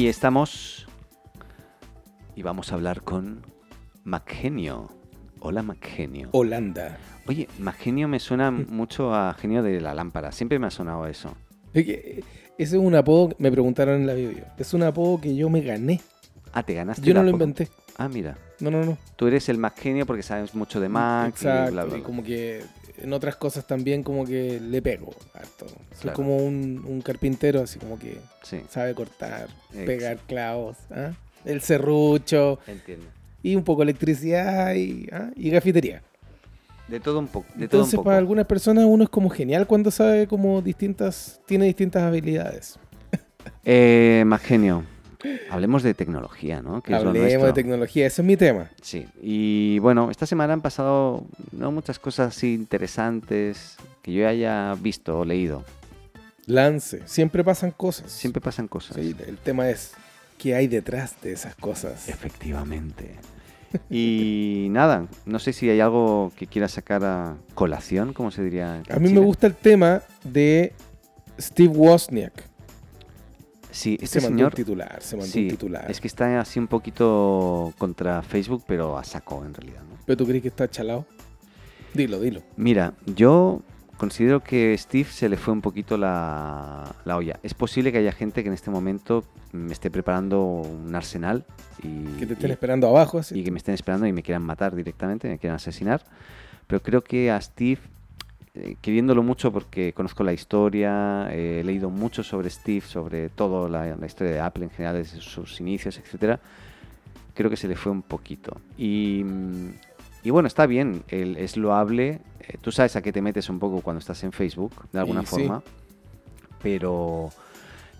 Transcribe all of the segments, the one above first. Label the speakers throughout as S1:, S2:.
S1: Y estamos. Y vamos a hablar con Macgenio. Hola, Macgenio.
S2: Holanda.
S1: Oye, Macgenio me suena mucho a genio de la lámpara. Siempre me ha sonado eso.
S2: Es que, eh, ese es un apodo, me preguntaron en la video. Es un apodo que yo me gané.
S1: Ah, te ganaste.
S2: Yo no lo inventé.
S1: Ah, mira.
S2: No, no, no.
S1: Tú eres el Macgenio porque sabes mucho de Mac. y
S2: Exacto.
S1: bla, bla,
S2: y como que en otras cosas también como que le pego harto. Soy
S1: Claro.
S2: como un, un carpintero, así como que
S1: Sí,
S2: sabe cortar, pegar clavos. ¿ah? El serrucho
S1: entiendo.
S2: y un poco electricidad y, ¿ah? y gafitería.
S1: De todo un poco. De todo un
S2: Entonces
S1: poco.
S2: para algunas personas uno es como genial cuando sabe como distintas, tiene distintas habilidades.
S1: Eh, Macgenio. Hablemos de tecnología, ¿no? Que es lo
S2: Hablemos de tecnología, ese es mi tema.
S1: Sí, y bueno, esta semana han pasado no muchas cosas así interesantes que yo haya visto o leído.
S2: Lance, siempre pasan cosas.
S1: Siempre pasan cosas.
S2: Sí, el tema es qué hay detrás de esas cosas.
S1: Efectivamente. Y nada, no sé si hay algo que quieras sacar a colación, como se diría.
S2: A mí me gusta el tema de Steve Wozniak.
S1: Sí, este
S2: se
S1: señor.
S2: un titular, se mandó
S1: Sí,
S2: un titular.
S1: es que está así un poquito contra Facebook, pero a saco en realidad. ¿no?
S2: ¿Pero tú crees que está chalado? Dilo, dilo.
S1: Mira, yo considero que Steve se le fue un poquito la, la olla. Es posible que haya gente que en este momento me esté preparando un arsenal y,
S2: Que te estén
S1: y-
S2: esperando abajo así.
S1: y que me estén esperando y me quieran matar directamente, me quieran asesinar. Pero creo que a Steve, queriéndolo mucho porque conozco la historia, eh, he leído mucho sobre Steve, sobre todo la, la historia de Apple en general, desde sus inicios, etcétera, creo que se le fue un poquito. Y, mm, y bueno, está bien, el- es loable. eh, tú sabes a qué te metes un poco cuando estás en Facebook, de alguna
S2: Y sí.
S1: forma. Pero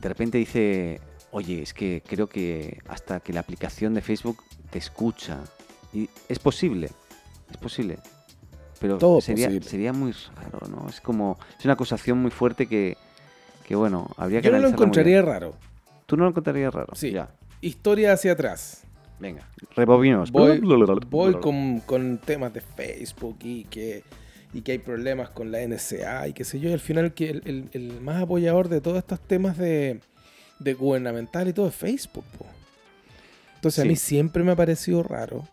S1: de repente dice, oye, es que creo que hasta que la aplicación de Facebook te escucha. Y es posible, es posible. Pero
S2: Todo
S1: sería,
S2: posible.
S1: sería muy raro, ¿no? Es como, es una acusación muy fuerte que, que bueno, habría que
S2: Yo no lo encontraría raro.
S1: ¿Tú no lo encontrarías raro?
S2: Sí.
S1: Ya,
S2: Historia hacia atrás.
S1: venga, rebobinemos.
S2: Voy, voy con, con temas de Facebook y que, y que hay problemas con la NSA y qué sé yo. Y al final que el, el- el más apoyador de todos estos temas de, de gubernamental y todo es Facebook. po. Entonces
S1: Sí.
S2: a mí siempre me ha parecido raro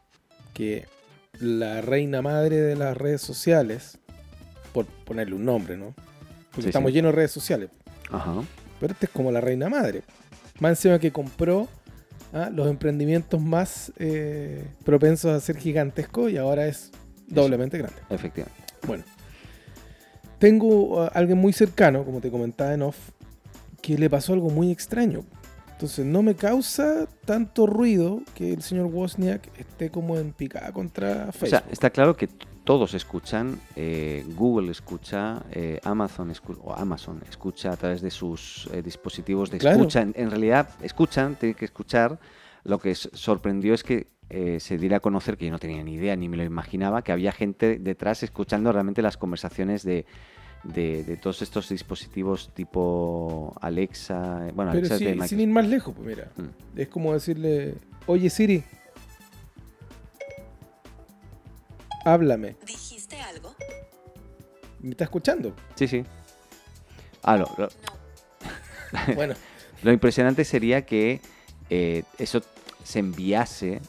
S2: que la reina madre de las redes sociales, por ponerle un nombre, ¿no? Porque
S1: Sí,
S2: estamos
S1: sí.
S2: llenos de redes sociales.
S1: Ajá.
S2: Pero este es como la reina madre. Más encima que compró ah, los emprendimientos más eh, propensos a ser gigantescos y ahora es doblemente grande.
S1: Efectivamente.
S2: Bueno, tengo a alguien muy cercano, como te comentaba en off, que le pasó algo muy extraño. Entonces no me causa tanto ruido que el señor Wozniak esté como en picada contra
S1: O
S2: Facebook.
S1: sea, está claro que todos escuchan, eh, Google escucha, eh, Amazon, escu- o Amazon escucha a través de sus eh, dispositivos de
S2: Claro.
S1: escucha. En, en realidad, escuchan, tienen que escuchar. Lo que sorprendió es que eh, se diera a conocer, que yo no tenía ni idea ni me lo imaginaba, que había gente detrás escuchando realmente las conversaciones de, de, de todos estos dispositivos tipo Alexa. Bueno,
S2: Pero
S1: Alexa es
S2: sí,
S1: de
S2: sin ir más lejos, pues mira.
S1: Mm.
S2: Es como decirle, oye Siri, háblame.
S3: ¿Dijiste algo?
S2: ¿Me está escuchando?
S1: Sí, sí. Ah, lo- lo-
S3: No.
S2: Bueno,
S1: Lo impresionante sería que eh, eso se enviase.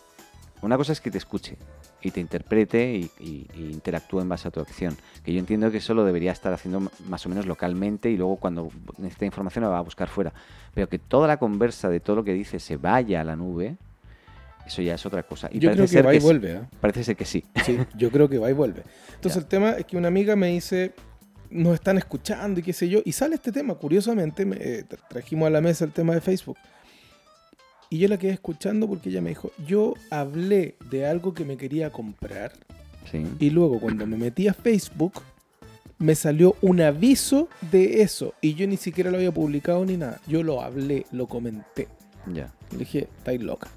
S1: Una cosa es que te escuche y te interprete y, y- y interactúe en base a tu acción. Que yo entiendo que eso lo debería estar haciendo más o menos localmente y luego cuando necesite información la va a buscar fuera. Pero que toda la conversa de todo lo que dice se vaya a la nube, eso ya es otra cosa. Y
S2: yo
S1: parece
S2: creo que
S1: ser
S2: va y
S1: sí.
S2: vuelve. ¿ah?
S1: Parece ser que sí.
S2: Sí, yo creo que va y vuelve. Entonces
S1: Ya.
S2: el tema es que una amiga me dice, nos están escuchando y qué sé yo, y sale este tema, curiosamente, me, eh, tra- trajimos a la mesa el tema de Facebook. Y yo la quedé escuchando porque ella me dijo, yo hablé de algo que me quería comprar
S1: Sí.
S2: y luego cuando me metí a Facebook me salió un aviso de eso y yo ni siquiera lo había publicado ni nada. Yo lo hablé, lo comenté.
S1: Ya.
S2: Le dije, estáis loca.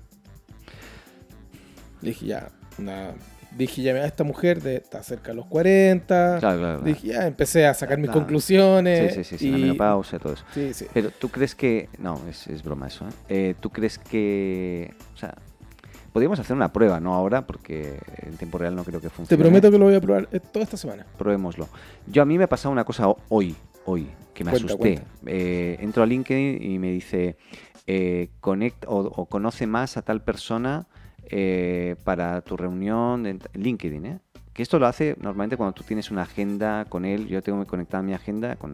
S2: Le dije, ya, una... Dije, ya, mira, esta mujer de, está cerca de los 40.
S1: Claro, claro. claro.
S2: Dije, ya, empecé a sacar mis conclusiones.
S1: Sí, sí, sí, sí, la
S2: y-
S1: menopausia, todo eso.
S2: Sí, sí.
S1: Pero tú crees que... No, es, es broma eso. ¿eh? Eh, ¿Tú crees que... O sea, podríamos hacer una prueba, no ahora, porque en tiempo real no creo que
S2: Te
S1: funcione.
S2: prometo que lo voy a probar eh, toda esta semana.
S1: Probémoslo. Yo a mí me ha pasado una cosa ho- hoy, hoy, que me
S2: Cuenta,
S1: asusté.
S2: cuenta.
S1: Eh, entro a LinkedIn y me dice, eh, conecta o, o conoce más a tal persona eh, para tu reunión en LinkedIn. ¿eh? Que esto lo hace normalmente cuando tú tienes una agenda con él. Yo tengo que conectar mi agenda con.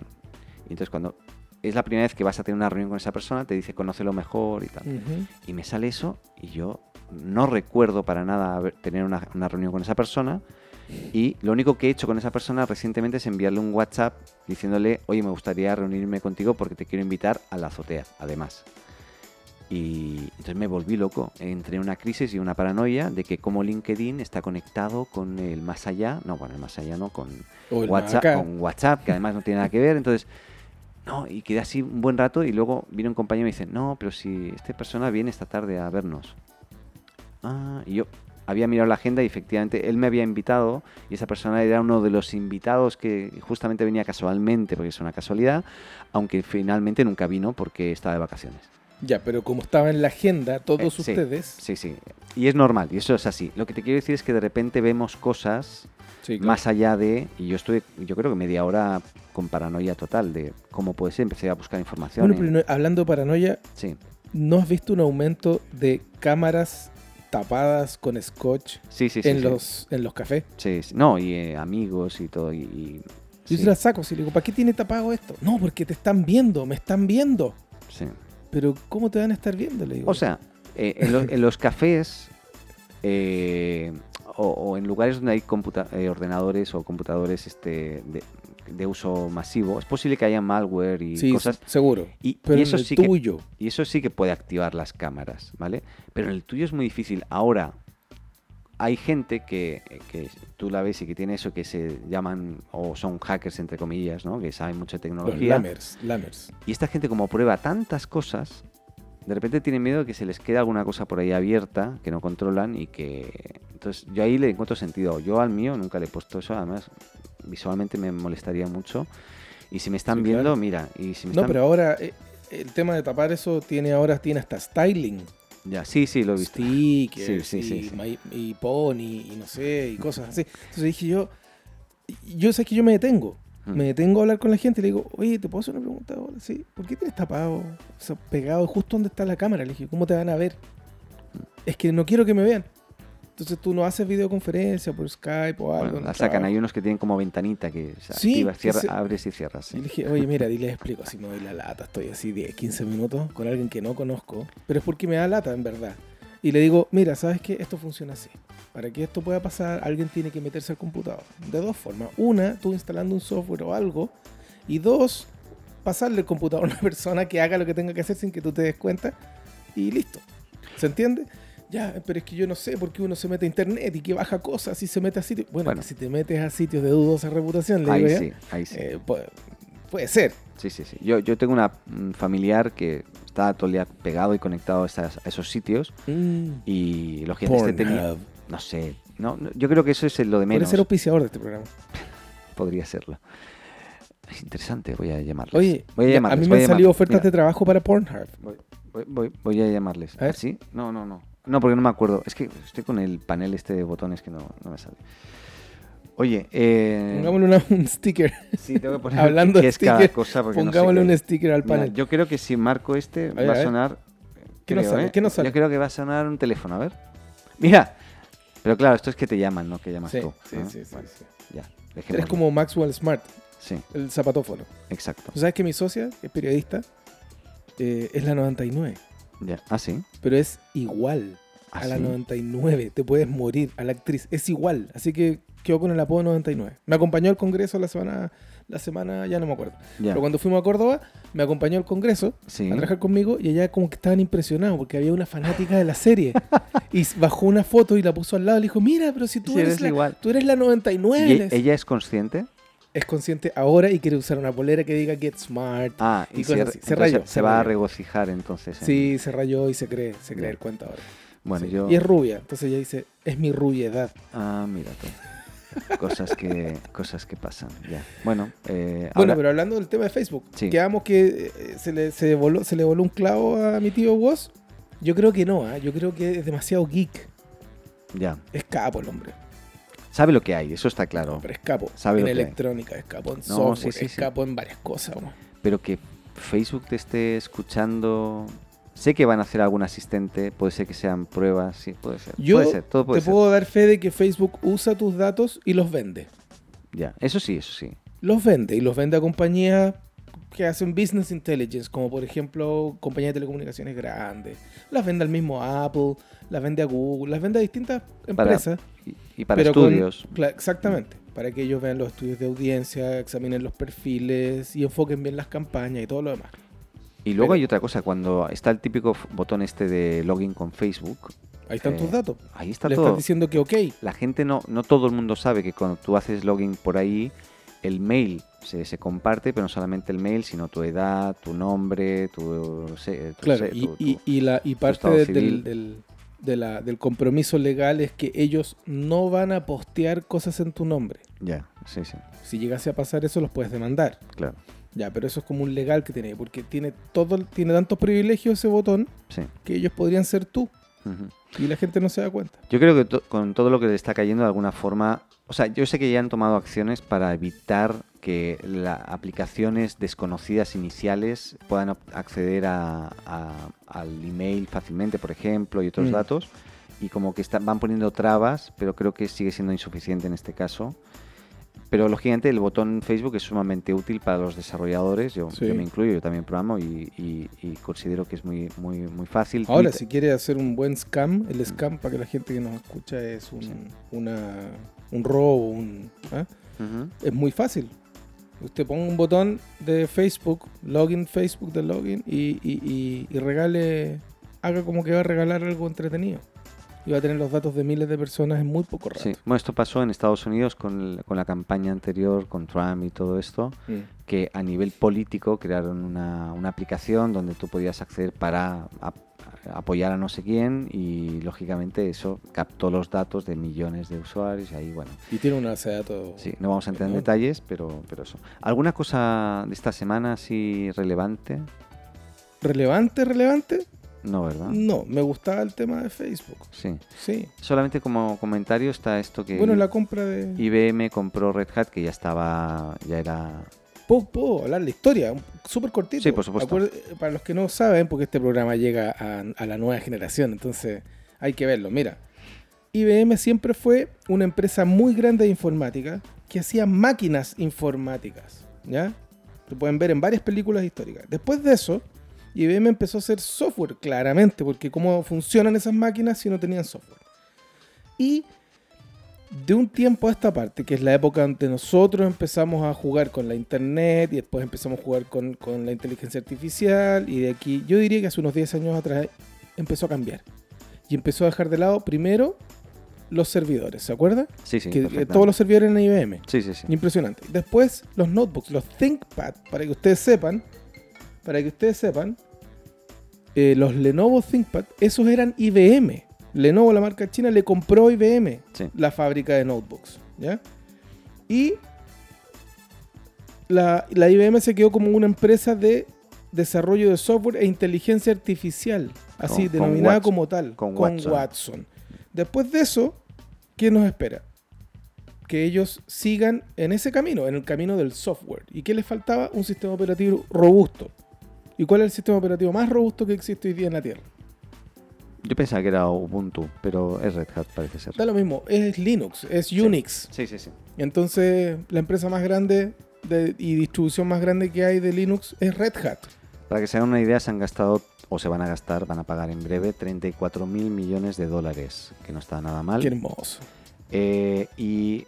S1: Y entonces, cuando es la primera vez que vas a tener una reunión con esa persona, te dice conócelo mejor y tal.
S2: Ujú.
S1: Y me sale eso y yo no recuerdo para nada tener una, una reunión con esa persona. Y lo único que he hecho con esa persona recientemente es enviarle un WhatsApp diciéndole, oye, me gustaría reunirme contigo porque te quiero invitar a la azotea, además. Y entonces me volví loco. Entré en una crisis y una paranoia de que como LinkedIn está conectado con el más allá, no, bueno, el más allá no, con WhatsApp, con WhatsApp, que además no tiene nada que ver. Entonces, no, y quedé así un buen rato y luego vino un compañero y me dice, no, pero si esta persona viene esta tarde a vernos. Ah, y yo había mirado la agenda y efectivamente él me había invitado y esa persona era uno de los invitados que justamente venía casualmente, porque es una casualidad, aunque finalmente nunca vino porque estaba de vacaciones.
S2: Ya, pero como estaba en la agenda, todos
S1: Eh, sí.
S2: ustedes.
S1: Sí, sí. Y es normal, y eso es así. Lo que te quiero decir es que de repente vemos cosas
S2: Sí, claro.
S1: más allá de, y yo estuve, yo creo que media hora con paranoia total de cómo puede ser, empecé a buscar información.
S2: Bueno, pero no- hablando de paranoia,
S1: sí,
S2: ¿no has visto un aumento de cámaras tapadas con scotch
S1: sí, sí, sí,
S2: en, los, en los cafés?
S1: Sí, sí. No, y eh, amigos y todo. Y, y-
S2: Yo se las saco, si le digo, ¿para qué tiene tapado esto? No, porque te están viendo, me están viendo.
S1: sí.
S2: Pero ¿cómo te van a estar viendo? Le digo.
S1: O sea, eh, en, lo- en los cafés eh, o, o en lugares donde hay computa- eh, ordenadores o computadores este, de, de uso masivo, es posible que haya malware y
S2: sí,
S1: cosas.
S2: seguro.
S1: Y,
S2: Pero
S1: y
S2: en el
S1: sí que
S2: tuyo.
S1: Y eso sí que puede activar las cámaras, ¿vale? Pero en el tuyo es muy difícil. Ahora, hay gente que, que tú la ves y que tiene eso que se llaman, o son hackers entre comillas, ¿no? Que saben mucho de
S2: Los
S1: tecnología.
S2: lammers, lammers.
S1: Y esta gente como prueba tantas cosas, de repente tiene miedo de que se les quede alguna cosa por ahí abierta que no controlan y que... Entonces yo ahí le encuentro sentido. Yo al mío nunca le he puesto eso, además visualmente me molestaría mucho. Y si me están
S2: Sí,
S1: viendo,
S2: claro.
S1: mira, y si me
S2: No,
S1: están...
S2: pero ahora eh, el tema de tapar eso tiene ahora tiene hasta styling.
S1: Ya, sí, sí, lo he visto.
S2: Stickers
S1: Sí, sí, sí,
S2: y, pony y no sé, y cosas así. Entonces dije yo, yo sé que yo me detengo.
S1: Mm.
S2: Me detengo a hablar con la gente y le digo, oye, ¿te puedo hacer una pregunta ahora? Sí, ¿por qué tienes tapado, o sea, pegado justo donde está la cámara? Le dije, ¿cómo te van a ver? Es que no quiero que me vean. Entonces tú no haces videoconferencia por Skype o algo.
S1: Bueno,
S2: en
S1: la sacan,
S2: trabajo.
S1: hay unos que tienen como ventanita que se
S2: Sí,
S1: activa, cierra,
S2: se-
S1: abres y cierras.
S2: Y le dije, oye, mira, y les explico, así me doy la lata, estoy así 10, 15 minutos con alguien que no conozco, pero es porque me da lata, en verdad. Y le digo, mira, ¿sabes qué? Esto funciona así. Para que esto pueda pasar, alguien tiene que meterse al computador. De dos formas. Una, tú instalando un software o algo. Y dos, pasarle el computador a una persona que haga lo que tenga que hacer sin que tú te des cuenta. Y listo. ¿Se entiende? Ya, pero es que yo no sé por qué uno se mete a internet y que baja cosas y se mete a sitios. Bueno,
S1: Bueno.
S2: que si te metes a sitios de dudosa reputación, le
S1: Ahí
S2: digo
S1: sí, ahí sí.
S2: eh, puede, puede ser.
S1: Sí, sí, sí. Yo, yo tengo una mm, familiar que está todo el día pegado y conectado a, esas- a esos sitios
S2: Mm.
S1: y lógicamente este tenía... No sé, no, no, yo creo que eso es lo de
S2: Puede
S1: menos.
S2: ser auspiciador de este programa.
S1: Podría serlo. Es interesante, voy a llamarles.
S2: Oye,
S1: voy a, llamarles,
S2: a mí me han salido ofertas
S1: Mira,
S2: de trabajo para Pornhub.
S1: Voy, voy- voy- voy a llamarles.
S2: A ver.
S1: ¿Así? No, no, no. No, porque no me acuerdo. Es que estoy con el panel este de botones que no, no me sale. Oye, eh...
S2: Pongámosle una- un sticker.
S1: Sí, tengo que poner
S2: Hablando
S1: qué
S2: de
S1: es cada cosa porque no sé
S2: Pongámosle un sticker al
S1: Mira,
S2: panel.
S1: yo creo que si marco este va
S2: a
S1: sonar.
S2: ¿Qué nos
S1: creo,
S2: sale?
S1: ¿eh?
S2: ¿Qué nos sale?
S1: Yo creo que va a sonar un teléfono, a ver. Mira. Pero claro, esto es que te llaman, no que llamas
S2: sí,
S1: tú.
S2: sí,
S1: ¿no?
S2: sí, sí,
S1: Bueno,
S2: sí.
S1: Ya,
S2: Eres como Maxwell Smart,
S1: Sí,
S2: el zapatófono.
S1: exacto.
S2: ¿Tú sabes que mi socia, que es periodista, eh, es la 99?
S1: Ya. Ah, sí.
S2: Pero es igual
S1: Ah,
S2: a la
S1: sí.
S2: 99. Te puedes morir a la actriz. Es igual. Así que quedó con el apodo 99. Me acompañó al Congreso la semana, la semana ya no me acuerdo.
S1: Ya.
S2: Pero cuando fuimos a Córdoba, me acompañó al Congreso
S1: Sí.
S2: a trabajar conmigo y allá como que estaban impresionados porque había una fanática de la serie. y bajó una foto y la puso al lado y le dijo, mira, pero si tú,
S1: Sí,
S2: eres,
S1: eres
S2: la,
S1: igual.
S2: tú eres la 99.
S1: ¿Y ella es consciente?
S2: Es consciente ahora y quiere usar una polera que diga Get Smart.
S1: Ah,
S2: Y
S1: y,
S2: cosas
S1: se,
S2: así. Se
S1: entonces
S2: rayó,
S1: se
S2: se
S1: va a regocijar entonces. en-
S2: Sí, se rayó y se cree, se cree el cuento ahora.
S1: Bueno,
S2: Sí.
S1: yo.
S2: Y es rubia, entonces ella dice, es mi rubiedad.
S1: Ah, mira tú. Cosas que, cosas que pasan. Ya. Bueno, eh,
S2: Bueno,
S1: ahora-
S2: pero hablando del tema de Facebook,
S1: Sí.
S2: quedamos que eh, se le, se, voló, se le voló un clavo a mi tío Woz. Yo creo que no, ¿ah? yo creo que es demasiado geek.
S1: ya.
S2: Es capo el hombre.
S1: Sabe lo que hay, eso está claro.
S2: Pero es capo.
S1: Sabe
S2: en
S1: hay.
S2: electrónica, es capo en
S1: No,
S2: software,
S1: sí, sí,
S2: es
S1: sí.
S2: capo en varias cosas.
S1: Pero que Facebook te esté escuchando Sé que van a hacer algún asistente, puede ser que sean pruebas, sí, puede ser.
S2: Yo
S1: puede ser, todo puede
S2: te
S1: ser.
S2: puedo dar fe de que Facebook usa tus datos y los vende.
S1: Ya, eso sí, eso sí.
S2: Los vende y los vende a compañías que hacen business intelligence, como por ejemplo compañías de telecomunicaciones grandes. Las vende al mismo Apple, las vende a Google, las vende a distintas empresas.
S1: Y, y para
S2: pero
S1: estudios.
S2: exactamente. Para que ellos vean los estudios de audiencia, examinen los perfiles y enfoquen bien las campañas y todo lo demás.
S1: Y luego
S2: pero-
S1: hay otra cosa, cuando está el típico botón este de login con Facebook,
S2: Ahí están
S1: Eh,
S2: tus datos.
S1: ahí está
S2: Le
S1: todo.
S2: estás diciendo que ok.
S1: La gente no, no todo el mundo sabe que cuando tú haces login por ahí, el mail se, se comparte, pero no solamente el mail, sino tu edad, tu nombre, tu...
S2: Claro, y,
S1: tu-
S2: y-
S1: tu-
S2: y la, y parte de- del- de la- del compromiso legal es que ellos no van a postear cosas en tu nombre.
S1: Ya, sí, sí,
S2: Si llegase a pasar eso, los puedes demandar.
S1: claro.
S2: Ya, pero eso es como un legal que tiene, porque tiene todo, tiene tantos privilegios ese botón
S1: Sí.
S2: que ellos podrían ser tú y la gente no se da cuenta.
S1: Yo creo que to- con todo lo que le está cayendo de alguna forma, o sea, yo sé que ya han tomado acciones para evitar que las aplicaciones desconocidas iniciales puedan acceder a, a- al email fácilmente, por ejemplo, y otros
S2: Mm.
S1: datos, y como que están, van poniendo trabas, pero creo que sigue siendo insuficiente en este caso. Pero lógicamente el botón Facebook es sumamente útil para los desarrolladores, yo,
S2: Sí.
S1: yo me incluyo, yo también programo y, y- y considero que es muy, muy, muy fácil.
S2: Ahora,
S1: Twitter-
S2: si quiere hacer un buen scam, el scam para que la gente que nos escucha es un,
S1: Sí.
S2: una, un robo, un, ¿ah?
S1: Ujú.
S2: es muy fácil. Usted ponga un botón de Facebook, login Facebook de login y, y- y- y regale, haga como que va a regalar algo entretenido. Y va a tener los datos de miles de personas en muy poco rato.
S1: Sí, bueno, esto pasó en Estados Unidos con, el- con la campaña anterior, con Trump y todo esto,
S2: Mm.
S1: que a nivel político crearon una, una aplicación donde tú podías acceder para apoyar a no sé quién y lógicamente eso captó los datos de millones de usuarios y ahí, bueno,
S2: Y tiene una base de datos.
S1: sí, no vamos a entrar en detalles, pero, pero eso. ¿Alguna cosa de esta semana así relevante?
S2: ¿Relevante, relevante?
S1: No, ¿verdad?
S2: No, me gustaba el tema de Facebook.
S1: Sí.
S2: Sí.
S1: Solamente como comentario está esto que
S2: Bueno, la compra de...
S1: IBM compró Red Hat, que ya estaba, ya era
S2: ¿Puedo, puedo hablar la historia? Súper cortito.
S1: Sí, por supuesto.
S2: Para los que no saben, porque este programa llega a, a la nueva generación, entonces hay que verlo. Mira, IBM siempre fue una empresa muy grande de informática que hacía máquinas informáticas. ¿Ya? Lo pueden ver en varias películas históricas. Después de eso, IBM empezó a hacer software, claramente, porque cómo funcionan esas máquinas si no tenían software. Y de un tiempo a esta parte, que es la época donde nosotros empezamos a jugar con la internet y después empezamos a jugar con, con la inteligencia artificial y de aquí, yo diría que hace unos 10 años atrás empezó a cambiar. Y empezó a dejar de lado primero los servidores, ¿se acuerda?
S1: Sí, sí.
S2: que eh, todos los servidores en IBM.
S1: Sí, sí, sí.
S2: Impresionante. Después los notebooks, los ThinkPad, para que ustedes sepan, para que ustedes sepan, eh, los Lenovo ThinkPad, esos eran IBM. Lenovo, la marca china, le compró IBM
S1: Sí.
S2: la fábrica de notebooks. ¿ya? Y la, la IBM se quedó como una empresa de desarrollo de software e inteligencia artificial, así
S1: Con- con
S2: denominada
S1: Watson.
S2: como tal,
S1: Con
S2: con,
S1: Watson.
S2: Watson. Después de eso, ¿qué nos espera? Que ellos sigan en ese camino, en el camino del software. ¿Y qué les faltaba? Un sistema operativo robusto. ¿Y cuál es el sistema operativo más robusto que existe hoy día en la Tierra?
S1: Yo pensaba que era Ubuntu, pero es Red Hat, parece ser.
S2: Da lo mismo, es Linux, es Unix.
S1: Sí, sí, sí.
S2: Entonces, la empresa más grande de- y distribución más grande que hay de Linux es Red Hat.
S1: Para que se hagan una idea, se han gastado, o se van a gastar, van a pagar en breve, 34 mil millones de dólares, que no está nada mal.
S2: Qué hermoso.
S1: Eh, y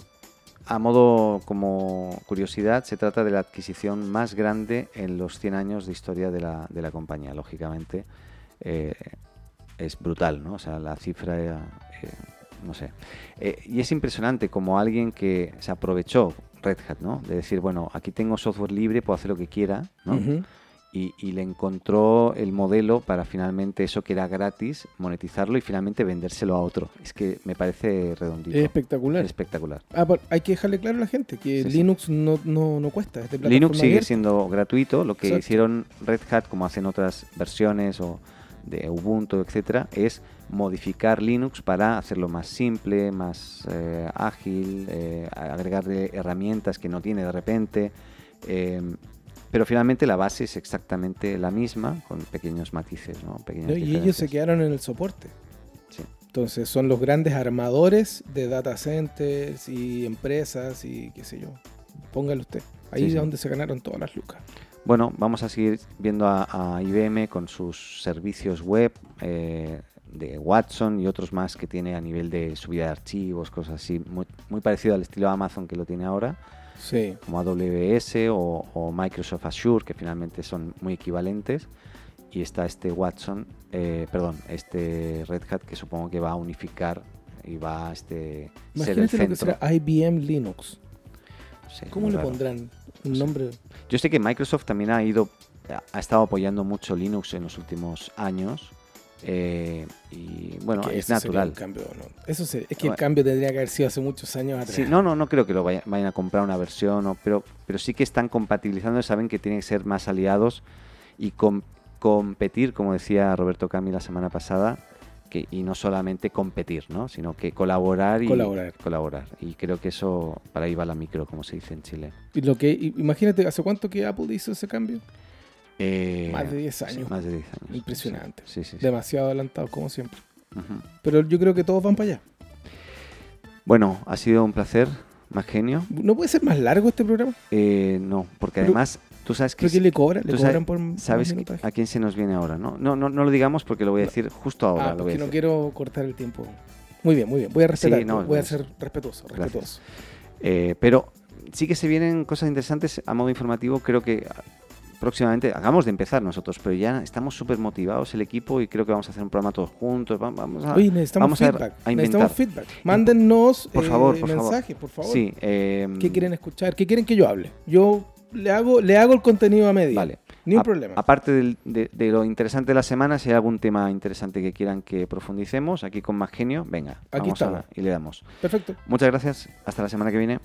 S1: a modo como curiosidad, se trata de la adquisición más grande en los 100 años de historia de la, de la compañía. Lógicamente, eh, es brutal, ¿no? O sea, la cifra, eh, no sé. Eh, y es impresionante como alguien que se aprovechó Red Hat, ¿no? De decir, bueno, aquí tengo software libre, puedo hacer lo que quiera, ¿no? Y, y le encontró el modelo para finalmente eso que era gratis, monetizarlo y finalmente vendérselo a otro. Es que me parece redondito.
S2: Es espectacular.
S1: espectacular.
S2: Ah, pero hay que dejarle claro a la gente que
S1: Sí, sí.
S2: Linux no, no, no cuesta. Es de
S1: Linux sigue
S2: abierta.
S1: siendo gratuito. Lo que
S2: Exacto.
S1: hicieron Red Hat, como hacen otras versiones o de Ubuntu, etcétera, es modificar Linux para hacerlo más simple, más eh, ágil, eh, agregarle herramientas que no tiene de repente. eh, pero finalmente la base es exactamente la misma, con pequeños matices, ¿no? Pequeñas
S2: ¿no? Y ellos se quedaron en el soporte.
S1: Sí.
S2: Entonces son los grandes armadores de data centers y empresas y qué sé yo. Póngale usted. Ahí
S1: Sí,
S2: es
S1: sí.
S2: donde se ganaron todas las lucas.
S1: Bueno, vamos a seguir viendo a, a IBM con sus servicios web eh, de Watson y otros más que tiene a nivel de subida de archivos, cosas así, muy, muy parecido al estilo Amazon que lo tiene ahora,
S2: Sí.
S1: como AWS o, o Microsoft Azure, que finalmente son muy equivalentes. Y está este Watson, eh, perdón, este Red Hat que supongo que va a unificar y va a este, ser el
S2: lo que será IBM Linux.
S1: Sí,
S2: ¿Cómo le
S1: raro.
S2: pondrán un nombre?
S1: Yo sé que Microsoft también ha ido, ha estado apoyando mucho Linux en los últimos años. eh, y bueno,
S2: Que
S1: es
S2: eso sería
S1: natural.
S2: un cambio, ¿no? Eso se- es que
S1: Bueno.
S2: el cambio tendría que haber sido hace muchos años atrás.
S1: Sí, no, no, no creo que lo vaya- vayan a comprar una versión, o- pero, pero sí que están compatibilizando, saben que tienen que ser más aliados y com- competir, como decía Roberto Cami la semana pasada, que, y no solamente competir, ¿no? sino que colaborar y
S2: Colaborar.
S1: colaborar. Y creo que eso, para ahí va la micro, como se dice en Chile.
S2: Y lo que, imagínate, ¿hace cuánto que Apple hizo ese cambio?
S1: Eh,
S2: Más de 10
S1: sí,
S2: años.
S1: más de 10 años.
S2: Impresionante.
S1: Sí, sí.
S2: Demasiado adelantado, como siempre. Pero yo creo que todos van para allá.
S1: Bueno, ha sido un placer, más genio.
S2: ¿No puede ser más largo este programa?
S1: Eh, no, porque
S2: Pero-
S1: además, tú sabes que
S2: ¿Pero qué le cobran? ¿Le
S1: tú
S2: cobran
S1: sabes-
S2: por más
S1: sabes
S2: minutaje?
S1: a quién se nos viene ahora, ¿no? No, no, no lo digamos porque lo voy a decir justo ahora.
S2: ah,
S1: lo voy a
S2: no quiero cortar el tiempo. Muy bien, muy bien. Voy a respetar.
S1: no,
S2: voy a ser respetuoso, respetuoso.
S1: Eh, pero sí que se vienen cosas interesantes a modo informativo. Creo que próximamente, hagamos de empezar nosotros, pero ya estamos súper motivados el equipo y creo que vamos a hacer un programa todos juntos. va- Vamos a,
S2: Oye, necesitamos
S1: vamos a-
S2: feedback.
S1: a inventar.
S2: necesitamos feedback. Mándennos
S1: Por
S2: eh,
S1: favor, favor.
S2: mensajes, por favor.
S1: Sí, eh,
S2: ¿Qué quieren escuchar? ¿Qué quieren que yo hable? Yo le hago, le hago el contenido a medida.
S1: Vale.
S2: Ni un
S1: A-
S2: problema.
S1: Aparte de, de lo interesante de la semana, si hay algún tema interesante que quieran que profundicemos, aquí con más genio, venga,
S2: Aquí
S1: vamos a- y le damos.
S2: Perfecto.
S1: Muchas gracias, hasta la semana que viene.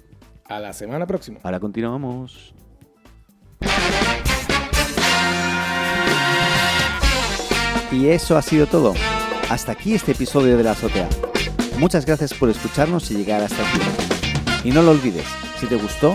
S2: A la semana próxima.
S1: Ahora continuamos. Y eso ha sido todo. Hasta aquí este episodio de la azotea. Muchas gracias por escucharnos y llegar hasta aquí. Y no lo olvides, si te gustó,